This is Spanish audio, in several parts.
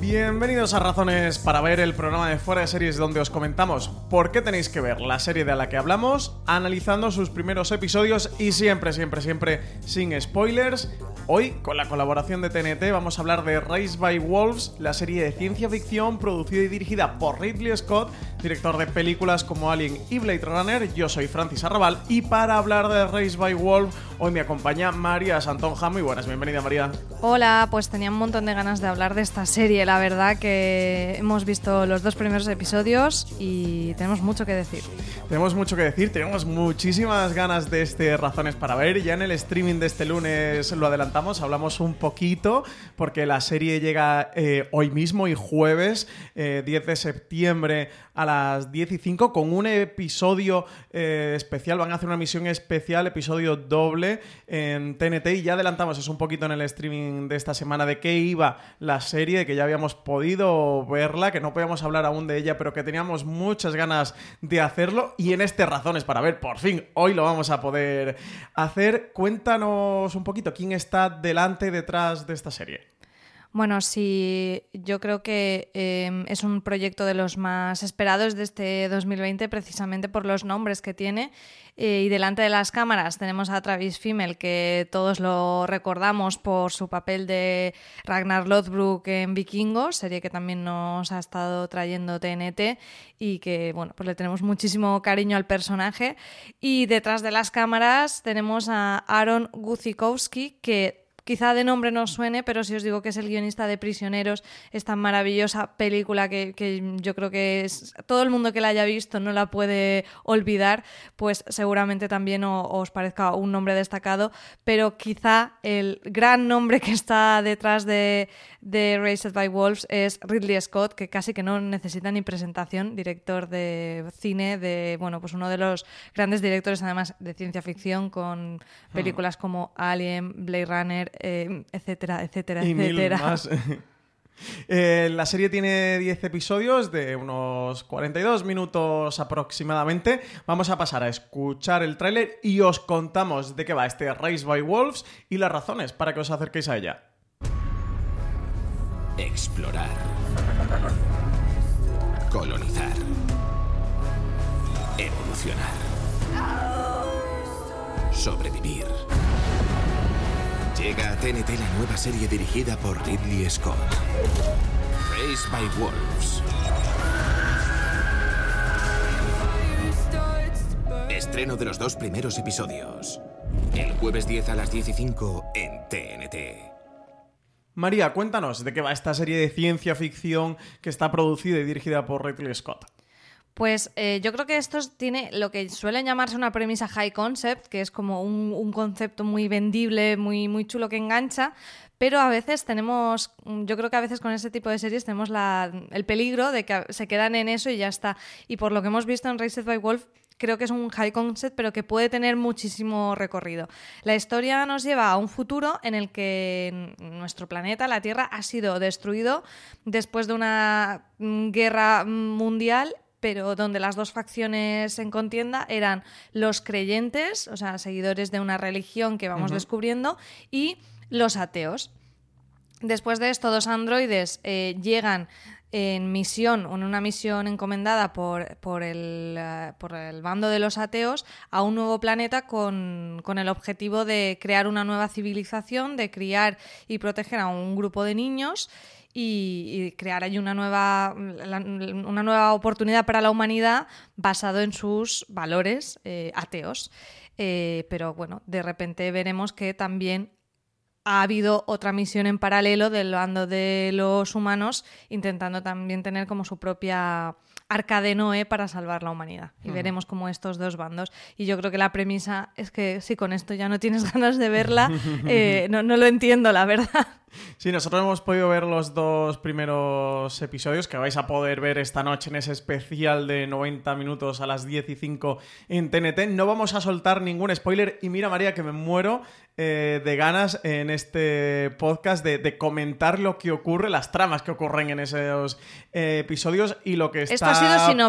Bienvenidos a Razones para ver el programa de Fuera de Series donde os comentamos por qué tenéis que ver la serie de la que hablamos, analizando sus primeros episodios y siempre, siempre, siempre sin spoilers. Hoy, con la colaboración de TNT, vamos a hablar de Race by Wolves, la serie de ciencia ficción producida y dirigida por Ridley Scott, director de películas como Alien y Blade Runner. Yo soy Francis Arrabal y para hablar de Race by Wolves, hoy me acompaña María Santonja. Muy buenas, bienvenida María. Hola, pues tenía un montón de ganas de hablar de esta serie, la verdad que hemos visto los dos primeros episodios y tenemos mucho que decir. Tenemos mucho que decir, tenemos muchísimas ganas de este Razones para ver. Ya en el streaming de este lunes lo adelantamos, hablamos un poquito, porque la serie llega eh, hoy mismo y jueves, eh, 10 de septiembre a las 10 y 5, con un episodio eh, especial. Van a hacer una misión especial, episodio doble en TNT. Y ya adelantamos es un poquito en el streaming de esta semana de qué iba la serie, de que ya habíamos podido verla, que no podíamos hablar aún de ella, pero que teníamos muchas ganas de hacerlo. Y en este Razones para ver, por fin, hoy lo vamos a poder hacer. Cuéntanos un poquito quién está delante y detrás de esta serie. Bueno, sí, yo creo que eh, es un proyecto de los más esperados de este 2020 precisamente por los nombres que tiene. Eh, y delante de las cámaras tenemos a Travis Fimmel, que todos lo recordamos por su papel de Ragnar Lothbrok en Vikingos, serie que también nos ha estado trayendo TNT y que, bueno, pues le tenemos muchísimo cariño al personaje. Y detrás de las cámaras tenemos a Aaron Guzikowski, que quizá de nombre no suene, pero si os digo que es el guionista de Prisioneros, esta maravillosa película que, que yo creo que es, todo el mundo que la haya visto no la puede olvidar, pues seguramente también o- os parezca un nombre destacado, pero quizá el gran nombre que está detrás de, de Raised by Wolves es Ridley Scott, que casi que no necesita ni presentación, director de cine, de bueno, pues uno de los grandes directores además de ciencia ficción con películas como Alien, Blade Runner, eh, etcétera, etcétera, y mil etcétera. más. Eh, la serie tiene 10 episodios de unos 42 minutos aproximadamente. Vamos a pasar a escuchar el tráiler y os contamos de qué va este Race by Wolves y las razones para que os acerquéis a ella. Explorar. Colonizar. Evolucionar. Sobrevivir. Llega a TNT la nueva serie dirigida por Ridley Scott. Race by Wolves. Estreno de los dos primeros episodios. El jueves 10 a las 15 en TNT. María, cuéntanos de qué va esta serie de ciencia ficción que está producida y dirigida por Ridley Scott. Pues eh, yo creo que esto tiene lo que suelen llamarse una premisa high concept, que es como un, concepto muy vendible, muy, muy chulo que engancha, pero a veces tenemos, yo creo que a veces con ese tipo de series tenemos el peligro de que se quedan en eso y ya está. Y por lo que hemos visto en Raised by Wolf, creo que es un high concept, pero que puede tener muchísimo recorrido. La historia nos lleva a un futuro en el que nuestro planeta, la Tierra, ha sido destruido después de una mm, guerra mundial pero donde las dos facciones en contienda eran los creyentes, o sea, seguidores de una religión que vamos descubriendo, y los ateos. Después de esto, dos androides eh, llegan en misión, en una misión encomendada por, por, el, eh, por, el, bando de los ateos a un nuevo planeta con, con, el objetivo de crear una nueva civilización, de criar y proteger a un grupo de niños y, crear ahí una nueva, una nueva oportunidad para la humanidad basado en sus valores eh, ateos. pero bueno, de repente veremos que también ha habido otra misión en paralelo del bando de los humanos intentando también tener como su propia arca de Noé para salvar la humanidad. Y veremos como estos dos bandos. Y yo creo que la premisa es que si con esto ya no tienes ganas de verla, eh, no, no lo entiendo, la verdad. Sí, nosotros hemos podido ver los dos primeros episodios que vais a poder ver esta noche en ese especial de 90 minutos a las 10 y 5 en TNT. No vamos a soltar ningún spoiler y mira María que me muero eh, de ganas en este podcast de, comentar lo que ocurre, las tramas que ocurren en esos eh, episodios y lo que está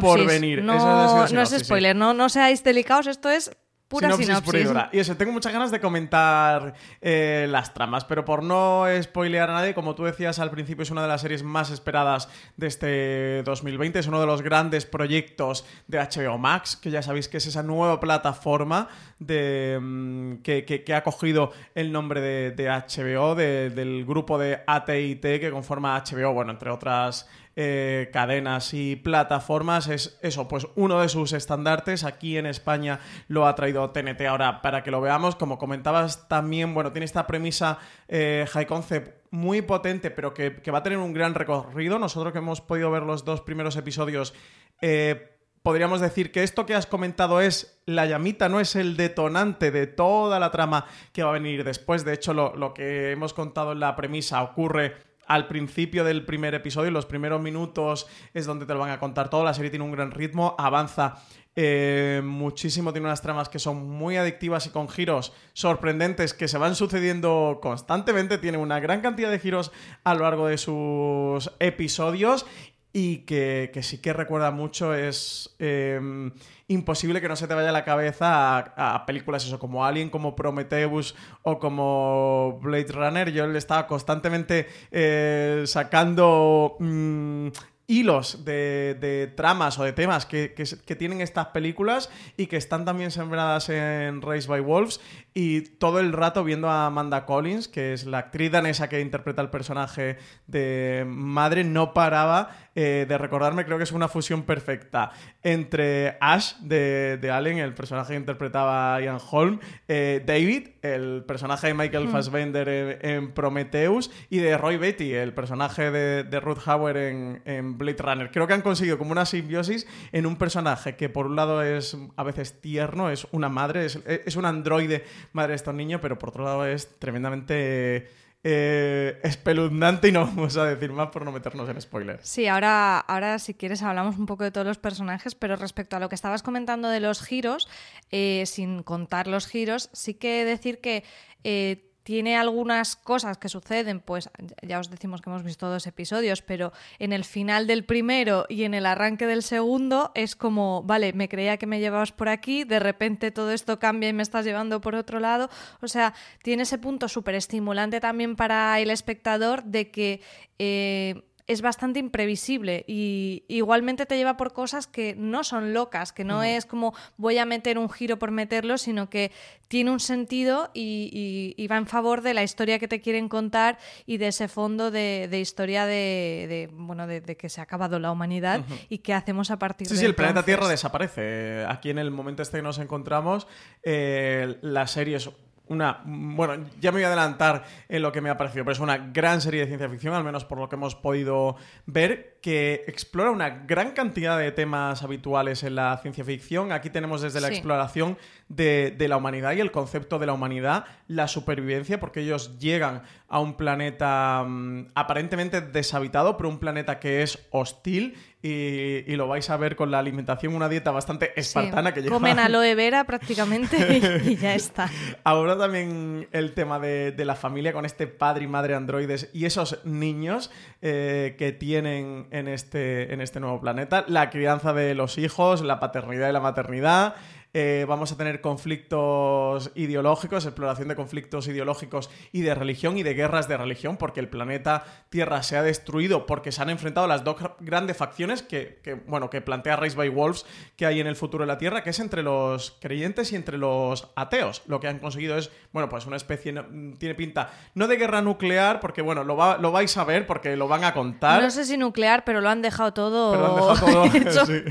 por venir. No, no es spoiler, no, no seáis delicados, esto es Pura sinopsis. Y eso, tengo muchas ganas de comentar eh, las tramas, pero por no spoilear a nadie, como tú decías al principio, es una de las series más esperadas de este 2020. Es uno de los grandes proyectos de HBO Max, que ya sabéis que es esa nueva plataforma de, mm, que, ha cogido el nombre de, HBO, del grupo de AT&T que conforma HBO, bueno, entre otras eh, cadenas y plataformas. Es eso, pues uno de sus estandartes. Aquí en España lo ha traído TNT ahora para que lo veamos. Como comentabas también, bueno, tiene esta premisa eh, high concept muy potente, pero que, va a tener un gran recorrido. Nosotros que hemos podido ver los dos primeros episodios. Eh, podríamos decir que esto que has comentado es la llamita, no es el detonante de toda la trama que va a venir después. De hecho, lo, lo que hemos contado en la premisa ocurre al principio del primer episodio, los primeros minutos es donde te lo van a contar todo, la serie tiene un gran ritmo, avanza eh, muchísimo, tiene unas tramas que son muy adictivas y con giros sorprendentes que se van sucediendo constantemente, tiene una gran cantidad de giros a lo largo de sus episodios y que, sí que recuerda mucho es em, imposible que no se te vaya la cabeza a, películas eso como Alien, como Prometheus o como Blade Runner. Yo le estaba constantemente eh, sacando mm, hilos de, tramas o de temas que, tienen estas películas y que están también sembradas en Race by Wolves y todo el rato viendo a Amanda Collins, que es la actriz danesa que interpreta el personaje de madre, no paraba eh, de recordarme, creo que es una fusión perfecta entre Ash de, Allen, el personaje que interpretaba Ian Holm, eh, David, el personaje de Michael hmm. Fassbender en, Prometheus, y de Roy Betty, el personaje de, Ruth Hauer en, en, Blade Runner. Creo que han conseguido como una simbiosis en un personaje que por un lado es a veces tierno, es una madre, es, es un androide madre de estos niños, pero por otro lado es tremendamente eh, espeluznante y no vamos a decir más por no meternos en spoilers. Sí, ahora, ahora si quieres hablamos un poco de todos los personajes, pero respecto a lo que estabas comentando de los giros, eh, sin contar los giros, sí que decir que eh, tiene algunas cosas que suceden, pues ya os decimos que hemos visto dos episodios, pero en el final del primero y en el arranque del segundo es como, vale, me creía que me llevabas por aquí, de repente todo esto cambia y me estás llevando por otro lado. O sea, tiene ese punto súper estimulante también para el espectador de que... Eh, es bastante imprevisible y igualmente te lleva por cosas que no son locas, que no es como voy a meter un giro por meterlo, sino que tiene un sentido y, va en favor de la historia que te quieren contar y de ese fondo de, historia de, bueno de, que se ha acabado la humanidad y qué hacemos a partir de Sí, sí, el planeta Tierra desaparece. Aquí en el momento este que nos encontramos, eh, la serie es una. Bueno, ya me voy a adelantar en lo que me ha parecido, pero es una gran serie de ciencia ficción, al menos por lo que hemos podido ver. que explora una gran cantidad de temas habituales en la ciencia ficción. Aquí tenemos desde la Sí. exploración de, de la humanidad y el concepto de la humanidad, la supervivencia, porque ellos llegan a un planeta mm, aparentemente deshabitado, pero un planeta que es hostil y, y lo vais a ver con la alimentación, una dieta bastante espartana Sí, que lleva Comen aloe vera prácticamente y, y ya está. Ahora también el tema de, de la familia con este padre y madre androides y esos niños eh, que tienen en este, en este nuevo planeta, la crianza de los hijos, la paternidad y la maternidad. Eh, vamos a tener conflictos ideológicos, exploración de conflictos ideológicos y de religión y de guerras de religión, porque el planeta Tierra se ha destruido porque se han enfrentado las dos grandes facciones que, que, bueno, que plantea Race by Wolves que hay en el futuro de la Tierra, que es entre los creyentes y entre los ateos. Lo que han conseguido es, bueno, pues una especie, tiene pinta, no de guerra nuclear, porque bueno, lo, va- lo vais a ver porque lo van a contar. No sé si nuclear, pero lo han dejado todo, han dejado todo, hecho, sí.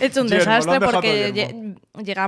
hecho un Yermo, desastre porque todo yermo.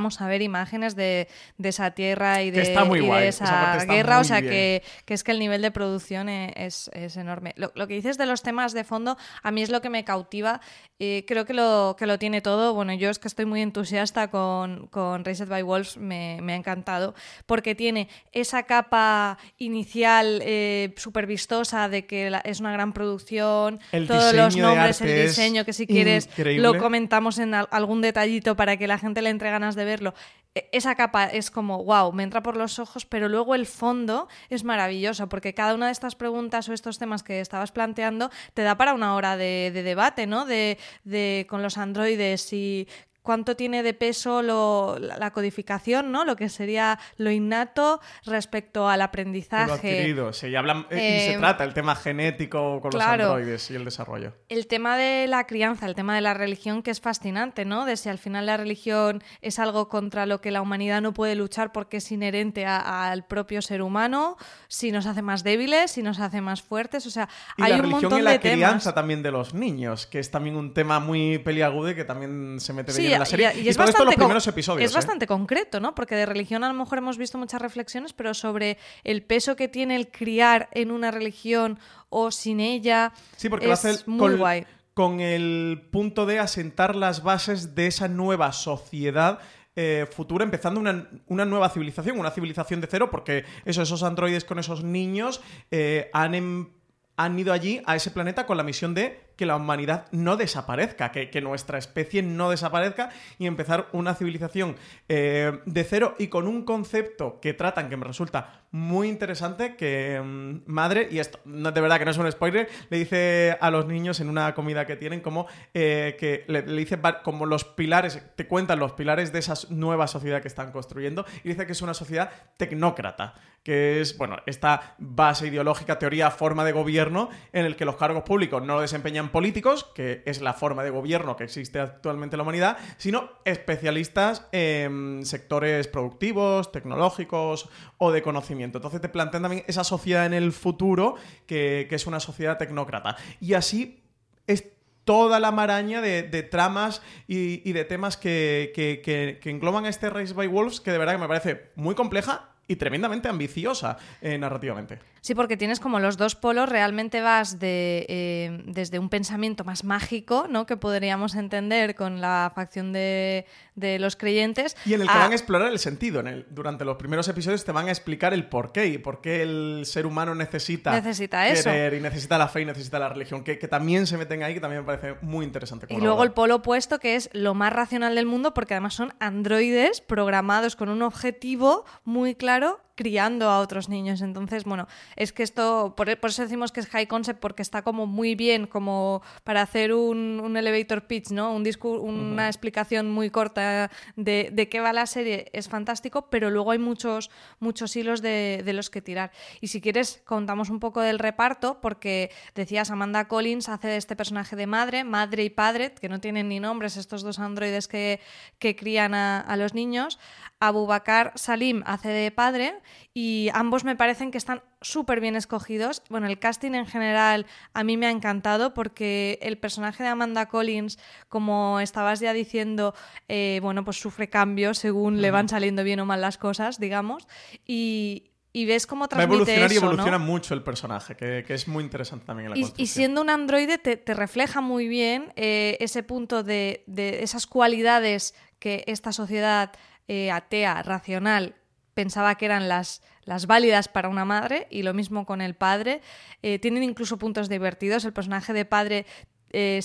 Llegamos a ver imágenes de, de esa tierra y de, está muy y de guay, esa, guerra, o sea que, que es que el nivel de producción e- es, es enorme. Lo, lo que dices de los temas de fondo, a mí es lo que me cautiva. Eh, creo que lo, que lo tiene todo. Bueno, yo es que estoy muy entusiasta con, con Raised by Wolves, me, me ha encantado, porque tiene esa capa inicial eh, súper vistosa de que la- es una gran producción, El todos los nombres, el diseño, que si quieres increíble. lo comentamos en al- algún detallito para que la gente le entre ganas de verlo. E- Esa capa es como, wow, me entra por los ojos, pero luego el fondo es maravilloso, porque cada una de estas preguntas o estos temas que estabas planteando te da para una hora de, de debate, ¿no? De, de- con los androides y cuánto tiene de peso lo- la codificación, ¿no? Lo que sería lo innato respecto al Lo aprendizaje. adquirido, sí, y, hablan, eh, y se Eh, trata el tema genético con claro. los androides y el desarrollo. El tema de la crianza, el tema de la religión, que es fascinante, ¿no? De si al final la religión es algo contra lo que la humanidad no puede luchar porque es inherente al propio ser humano, si nos hace más débiles, si nos hace más fuertes, o sea, Y hay la un religión montón y la de crianza temas. también de los niños, que es también un tema muy peliagudo y que también se mete de Sí, la serie. y, Y, es todo esto en los bastante con- primeros episodios. Es ¿eh? bastante concreto, ¿no? Porque de religión a lo mejor hemos visto muchas reflexiones, pero sobre el peso que tiene el criar en una religión o sin ella. Sí, porque lo es hace muy con, guay. con el punto de asentar las bases de esa nueva sociedad eh, futura, empezando una, una nueva civilización, una civilización de cero, porque eso, esos androides con esos niños eh, han, em- han ido allí a ese planeta con la misión de que la humanidad no desaparezca, que, nuestra especie no desaparezca y empezar una civilización eh, de cero y con un concepto que tratan que me resulta muy interesante que mm, madre, y esto no, de verdad que no es un spoiler, le dice a los niños en una comida que tienen como eh, que le, le dice como los pilares, te cuentan los pilares de esa nueva sociedad que están construyendo y dice que es una sociedad tecnócrata, que es, bueno, esta base ideológica, teoría, forma de gobierno en el que los cargos públicos no lo desempeñan políticos, que es la forma de gobierno que existe actualmente en la humanidad, sino especialistas en sectores productivos, tecnológicos o de conocimiento. Entonces te plantean también esa sociedad en el futuro que, es una sociedad tecnócrata. Y así es toda la maraña de, tramas y, de temas que engloban a este Race by Wolves, que de verdad que me parece muy compleja y tremendamente ambiciosa eh, narrativamente. Sí, porque tienes como los dos polos, realmente vas de, eh, desde un pensamiento más mágico, ¿no? Que podríamos entender con la facción de, de los creyentes. Y en el que a- van a explorar el sentido. En el- durante los primeros episodios te van a explicar el por qué y por qué el ser humano necesita, Necesita eso. querer y necesita la fe y necesita la religión. Que, que también se meten ahí, que también me parece muy interesante. Y luego el polo opuesto, que es lo más racional del mundo, porque además son androides programados con un objetivo muy claro criando a otros niños. Entonces, bueno, es que esto, por, por eso decimos que es high concept, porque está como muy bien como para hacer un, un elevator pitch, ¿no? Un discu- una explicación muy corta de, de qué va la serie, es fantástico, pero luego hay muchos, muchos hilos de, de los que tirar. Y si quieres, contamos un poco del reparto, porque decías, Amanda Collins hace de este personaje de madre, madre y padre, que no tienen ni nombres estos dos androides que, que crían a, a los niños. Abubakar Salim hace de padre y ambos me parecen que están súper bien escogidos. Bueno, el casting en general a mí me ha encantado porque el personaje de Amanda Collins, como estabas ya diciendo, eh, bueno, pues sufre cambios según le van saliendo bien o mal las cosas, digamos. Y, y ves cómo Va a transmite y evoluciona mucho el personaje, que, que es muy interesante también en la Y, y siendo un androide te, te refleja muy bien eh, ese punto de, de esas cualidades que esta sociedad eh, atea, racional, pensaba que eran las, las válidas para una madre y lo mismo con el padre. Eh, tienen incluso puntos divertidos. El personaje de padre eh,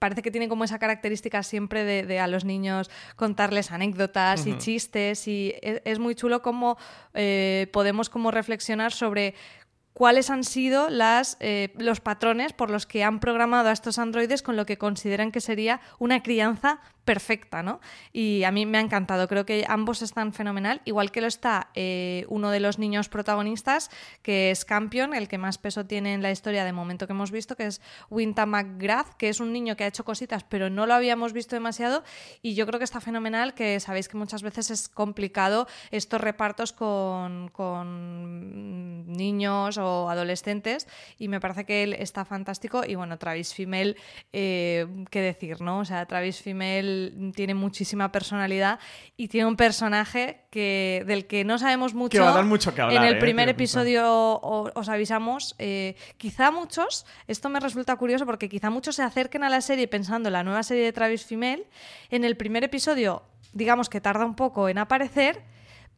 parece que tiene como esa característica siempre de, de a los niños contarles anécdotas y chistes y es, es muy chulo como eh, podemos como reflexionar sobre cuáles han sido las, eh, los patrones por los que han programado a estos androides con lo que consideran que sería una crianza perfecta, ¿no? Y a mí me ha encantado, creo que ambos están fenomenal, igual que lo está eh, uno de los niños protagonistas, que es Campion, el que más peso tiene en la historia de momento que hemos visto, que es Winta McGrath, que es un niño que ha hecho cositas, pero no lo habíamos visto demasiado, y yo creo que está fenomenal, que sabéis que muchas veces es complicado estos repartos con, con niños o adolescentes, y me parece que él está fantástico, y bueno, Travis Fimmel, eh, qué decir, ¿no? O sea, Travis Fimmel tiene muchísima personalidad y tiene un personaje que, del que no sabemos mucho. va a dar mucho que hablar, En el ¿eh? primer episodio os avisamos. eh, quizá muchos, esto me resulta curioso porque quizá muchos se acerquen a la serie pensando en la nueva serie de Travis Fimmel. En el primer episodio, digamos que tarda un poco en aparecer.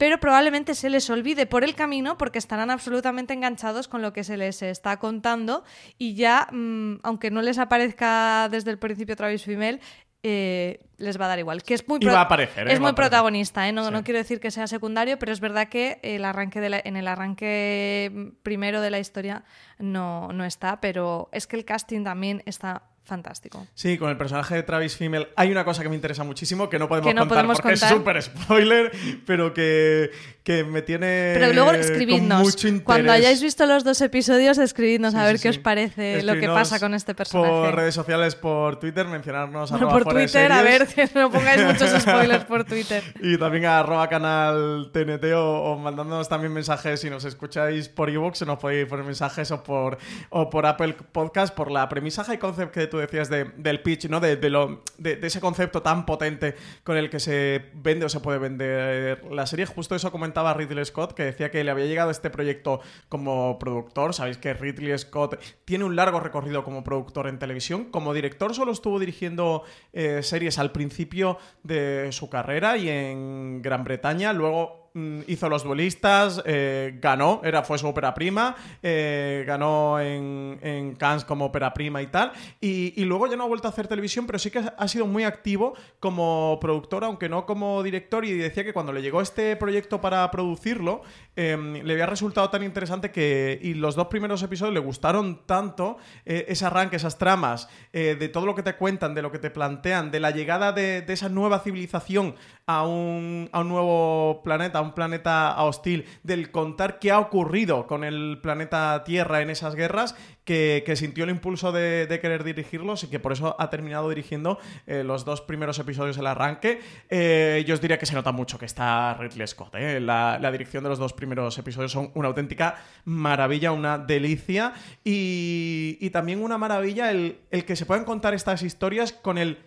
Pero probablemente se les olvide por el camino porque estarán absolutamente enganchados con lo que se les está contando y ya, mm, aunque no les aparezca desde el principio Travis Fimmel, eh, les va a dar igual. Que es muy, a aparecer, ¿eh? es muy protagonista, ¿eh? no, Sí. no quiero decir que sea secundario, pero es verdad que el arranque de la- en el arranque primero de la historia no, no está, pero es que el casting también está fantástico. Sí, con el personaje de Travis Fimmel hay una cosa que me interesa muchísimo que no podemos Que no contar podemos porque contar. es súper spoiler, pero que, que me tiene Pero luego con escribidnos. mucho interés. Cuando hayáis visto los dos episodios, escribidnos Sí, a ver sí, qué sí. os parece lo que pasa con este personaje. Por redes sociales, por Twitter, mencionarnos Bueno, por Twitter, a ver, que no pongáis muchos spoilers por Twitter. Y también a arroba canal TNT o, o mandándonos también mensajes si nos escucháis por iVoox, nos podéis poner mensajes o por, o por Apple Podcast por la premisa high concept que tú decías de- del pitch, ¿no? De, de lo, de, ese concepto tan potente con el que se vende o se puede vender la serie. Justo eso comentaba Ridley Scott, que decía que le había llegado este proyecto como productor. Sabéis que Ridley Scott tiene un largo recorrido como productor en televisión. Como director solo estuvo dirigiendo eh, series al principio de su carrera y en Gran Bretaña. Luego hizo Los Duelistas, eh, ganó, era, fue su ópera prima, eh, ganó en, en Cannes como ópera prima y tal. Y, y luego ya no ha vuelto a hacer televisión, pero sí que ha sido muy activo como productor, aunque no como director. Y decía que cuando le llegó este proyecto para producirlo, eh, le había resultado tan interesante que. Y los dos primeros episodios le gustaron tanto, eh, ese arranque, esas tramas, de todo lo que te cuentan, de lo que te plantean, de la llegada de, de esa nueva civilización a un, nuevo planeta, a un planeta hostil, del contar qué ha ocurrido con el planeta Tierra en esas guerras, que, sintió el impulso de, querer dirigirlos y que por eso ha terminado dirigiendo eh, los dos primeros episodios del arranque. Eh, yo os diría que se nota mucho que está Ridley Scott. ¿eh? La, dirección de los dos primeros episodios son una auténtica maravilla, una delicia y, y también una maravilla el, el que se puedan contar estas historias con el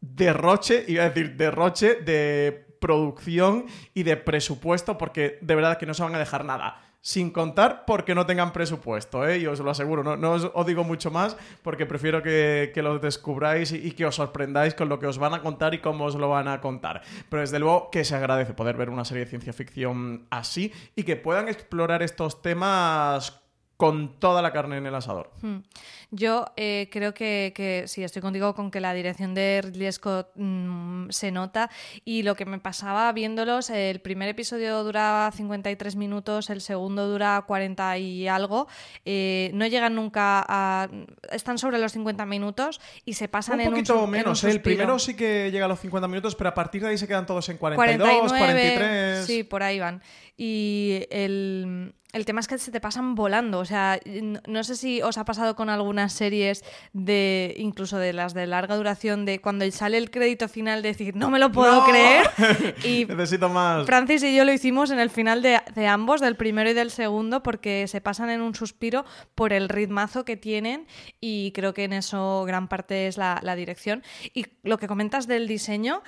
derroche, iba a decir derroche de producción y de presupuesto, porque de verdad que no se van a dejar nada. Sin contar porque no tengan presupuesto, ¿eh? y os lo aseguro, no, os digo mucho más porque prefiero que, que lo descubráis y, y que os sorprendáis con lo que os van a contar y cómo os lo van a contar. Pero desde luego que se agradece poder ver una serie de ciencia ficción así y que puedan explorar estos temas con toda la carne en el asador. Hmm. Yo eh, creo que, que sí, estoy contigo con que la dirección de Ridley Scott mm, se nota y lo que me pasaba viéndolos, el primer episodio dura 53 minutos, el segundo dura 40 y algo, eh, no llegan nunca a... están sobre los 50 minutos y se pasan Un en un poquito en menos, un ¿eh? el primero sí que llega a los 50 minutos, pero a partir de ahí se quedan todos en 42, 49, 43. Sí, por ahí van. Y el, el tema es que se te pasan volando. O sea, no, sé si os ha pasado con algunas series de, incluso de las de larga duración, de cuando sale el crédito final, decir, no me lo puedo ¡No! creer. Y Necesito más. Francis y yo lo hicimos en el final de, de ambos, del primero y del segundo, porque se pasan en un suspiro por el ritmazo que tienen y creo que en eso gran parte es la, la dirección. Y lo que comentas del diseño,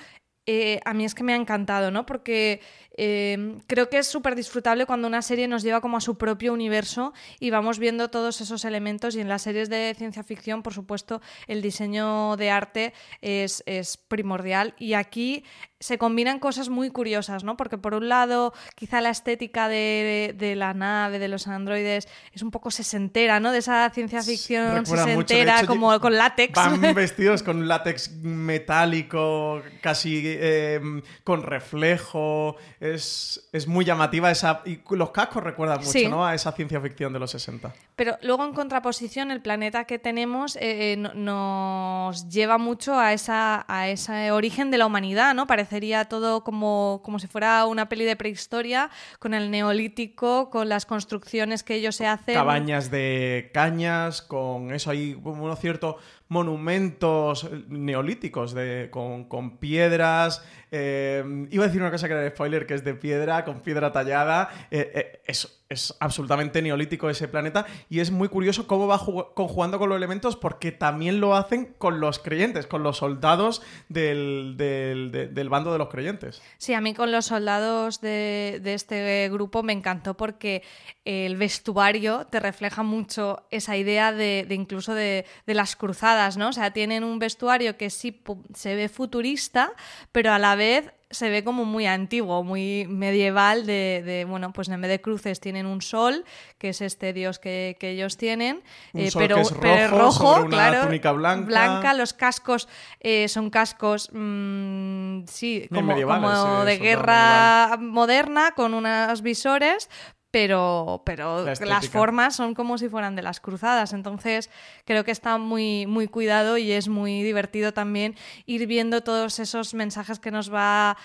eh, a mí es que me ha encantado, ¿no? Porque eh, creo que es súper disfrutable cuando una serie nos lleva como a su propio universo y vamos viendo todos esos elementos y en las series de ciencia ficción, por supuesto, el diseño de arte es, es primordial y aquí se combinan cosas muy curiosas, ¿no? Porque por un lado, quizá la estética de, de la nave, de los androides, es un poco sesentera, ¿no? De esa ciencia ficción Recuerda sesentera, hecho, como con látex. Van vestidos con látex metálico, casi eh, con reflejo. Es, es muy llamativa esa. Y los cascos recuerdan mucho, Sí. ¿no? A esa ciencia ficción de los 60. Pero luego, en contraposición, el planeta que tenemos eh, eh, no- nos lleva mucho a, esa, a ese origen de la humanidad, ¿no? Parecería todo como, como si fuera una peli de prehistoria, con el neolítico, con las construcciones que ellos se hacen. Cabañas de cañas, con eso hay como unos ciertos monumentos neolíticos de, con, con piedras. Eh, iba a decir una cosa que era de spoiler, que es de piedra, con piedra tallada. eh, eh, es, absolutamente neolítico ese planeta y es muy curioso cómo va jug- conjugando con los elementos porque también lo hacen con los creyentes, con los soldados del, del- de- del bando de los creyentes. Sí, a mí con los soldados de, de este grupo me encantó porque el vestuario te refleja mucho esa idea de, incluso de, de las cruzadas, ¿no? O sea, tienen un vestuario que sí se ve futurista, pero a la vez se ve como muy antiguo, muy medieval, de, de, bueno, pues en vez de cruces tienen un sol, que es este dios que, que ellos tienen, Un eh, sol pero, que es pero es rojo rojo, sobre una claro, túnica blanca. blanca, los cascos eh, son cascos, mm, sí, como, sí, de guerra moderna, con unos visores, pero, pero La las formas son como si fueran de las cruzadas. Entonces, creo que está muy, muy cuidado y es muy divertido también ir viendo todos esos mensajes que nos va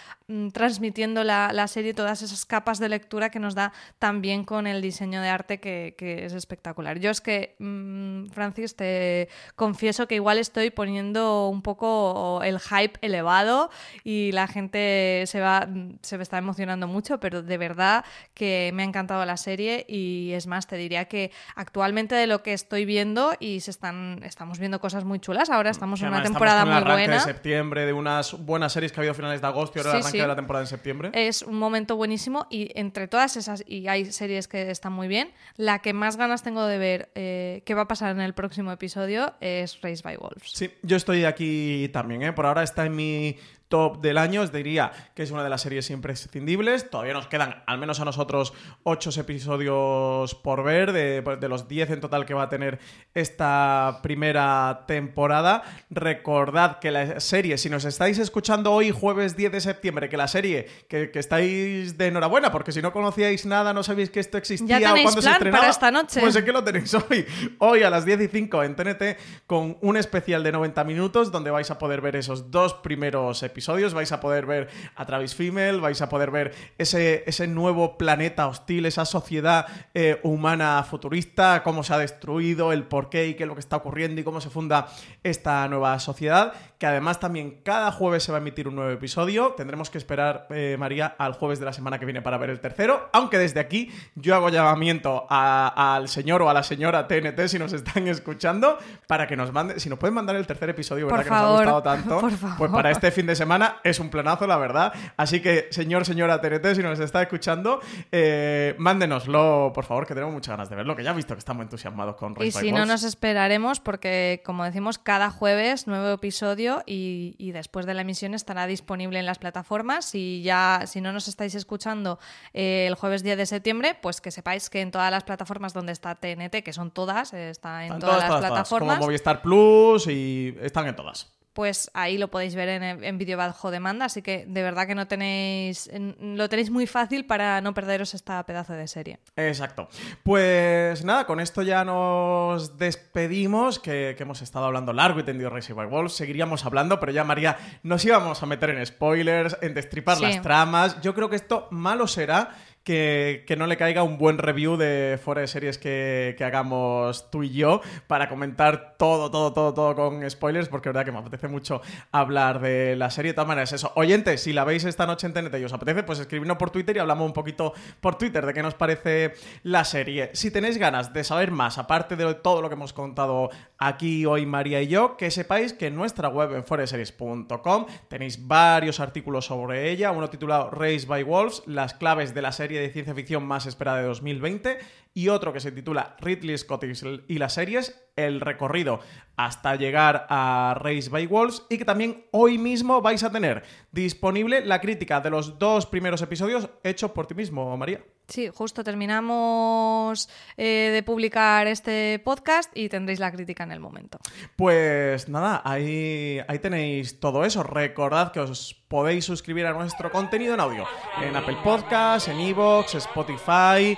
transmitiendo la, la serie, todas esas capas de lectura que nos da también con el diseño de arte que, que es espectacular. Yo es que, mm, Francis, te confieso que igual estoy poniendo un poco el hype elevado y la gente se va se me está emocionando mucho, pero de verdad que me ha encantado la serie y es más, te diría que actualmente de lo que estoy viendo y se están estamos viendo cosas muy chulas, ahora estamos en una temporada muy buena. de septiembre, de unas buenas series que ha habido a finales de agosto y ahora Sí, sí. la temporada en septiembre. Es un momento buenísimo y entre todas esas, y hay series que están muy bien, la que más ganas tengo de ver eh, qué va a pasar en el próximo episodio es Race by Wolves. Sí, yo estoy aquí también, ¿eh? Por ahora está en mi top del año, os diría que es una de las series imprescindibles. Todavía nos quedan, al menos a nosotros, ocho episodios por ver, de, de los 10 en total que va a tener esta primera temporada. Recordad que la serie, si nos estáis escuchando hoy, jueves 10 de septiembre, que la serie, que, que estáis de enhorabuena, porque si no conocíais nada, no sabéis que esto existía Ya o cuándo se estrenaba, para esta noche. Pues que lo tenéis hoy. Hoy a las 10 y 5 en TNT con un especial de 90 minutos donde vais a poder ver esos dos primeros episodios. Vais a poder ver a Travis Fimmel, vais a poder ver ese, ese nuevo planeta hostil, esa sociedad eh, humana futurista, cómo se ha destruido, el porqué y qué es lo que está ocurriendo y cómo se funda esta nueva sociedad. Que además también cada jueves se va a emitir un nuevo episodio. Tendremos que esperar, eh, María, al jueves de la semana que viene para ver el tercero. Aunque desde aquí yo hago llamamiento a- al señor o a la señora TNT si nos están escuchando para que nos mande, si nos pueden mandar el tercer episodio, ¿verdad? Por que favor, nos ha gustado tanto. por favor. Pues para este fin de semana es un planazo, la verdad. Así que, señor, señora TNT, si nos está escuchando, eh, mándenoslo, por favor, que tenemos muchas ganas de verlo, que ya he visto que estamos entusiasmados con Race Y si no nos esperaremos porque, como decimos, cada jueves nuevo episodio y, y después de la emisión estará disponible en las plataformas. Y ya, si no nos estáis escuchando eh, el jueves 10 de septiembre, pues que sepáis que en todas las plataformas donde está TNT, que son todas, eh, está en todas, todas, las todas, plataformas, como Movistar Plus y están en todas. Pues ahí lo podéis ver en, en vídeo bajo demanda. Así que de verdad que no tenéis, en- lo tenéis muy fácil para no perderos esta pedazo de serie. Exacto. Pues nada, con esto ya nos despedimos, que, que hemos estado hablando largo y tendido Race by Wolves. Seguiríamos hablando, pero ya María, nos íbamos a meter en spoilers, en destripar Sí. las tramas. Yo creo que esto malo será que, no le caiga un buen review de fuera de series que, que hagamos tú y yo para comentar todo, todo, todo, todo con spoilers, porque es verdad que me apetece mucho hablar de la serie. De todas maneras, eso. Oyentes, si la veis esta noche en TNT y os apetece, pues escribidnos por Twitter y hablamos un poquito por Twitter de qué nos parece la serie. Si tenéis ganas de saber más, aparte de todo lo que hemos contado aquí hoy María y yo, que sepáis que en nuestra web en foreseries.com tenéis varios artículos sobre ella, uno titulado Race by Wolves, las claves de la serie de ciencia ficción más esperada de 2020, y otro que se titula Ridley Scott y las series, el recorrido hasta llegar a Race by Wolves, y que también hoy mismo vais a tener disponible la crítica de los dos primeros episodios hechos por ti mismo, María. Sí, justo terminamos eh, de publicar este podcast y tendréis la crítica en el momento. Pues nada, ahí, ahí tenéis todo eso. Recordad que os podéis suscribir a nuestro contenido en audio en Apple Podcasts, en Evox, Spotify,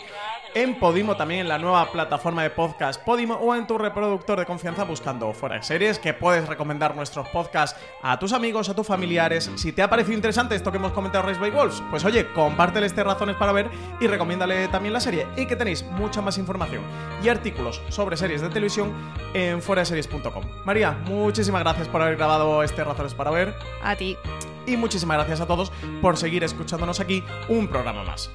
en Podimo, también en la nueva plataforma de podcast Podimo o en tu reproductor de confianza buscando fuera de series, que puedes recomendar nuestros podcasts a tus amigos, a tus familiares. Si te ha parecido interesante esto que hemos comentado Race by Wolves, pues oye, compártele este razones para ver y recomiéndale también la serie. Y que tenéis mucha más información y artículos sobre series de televisión en fueraseries.com. María, muchísimas gracias por haber grabado este razones para ver. A ti. Y muchísimas gracias a todos por seguir escuchándonos aquí un programa más.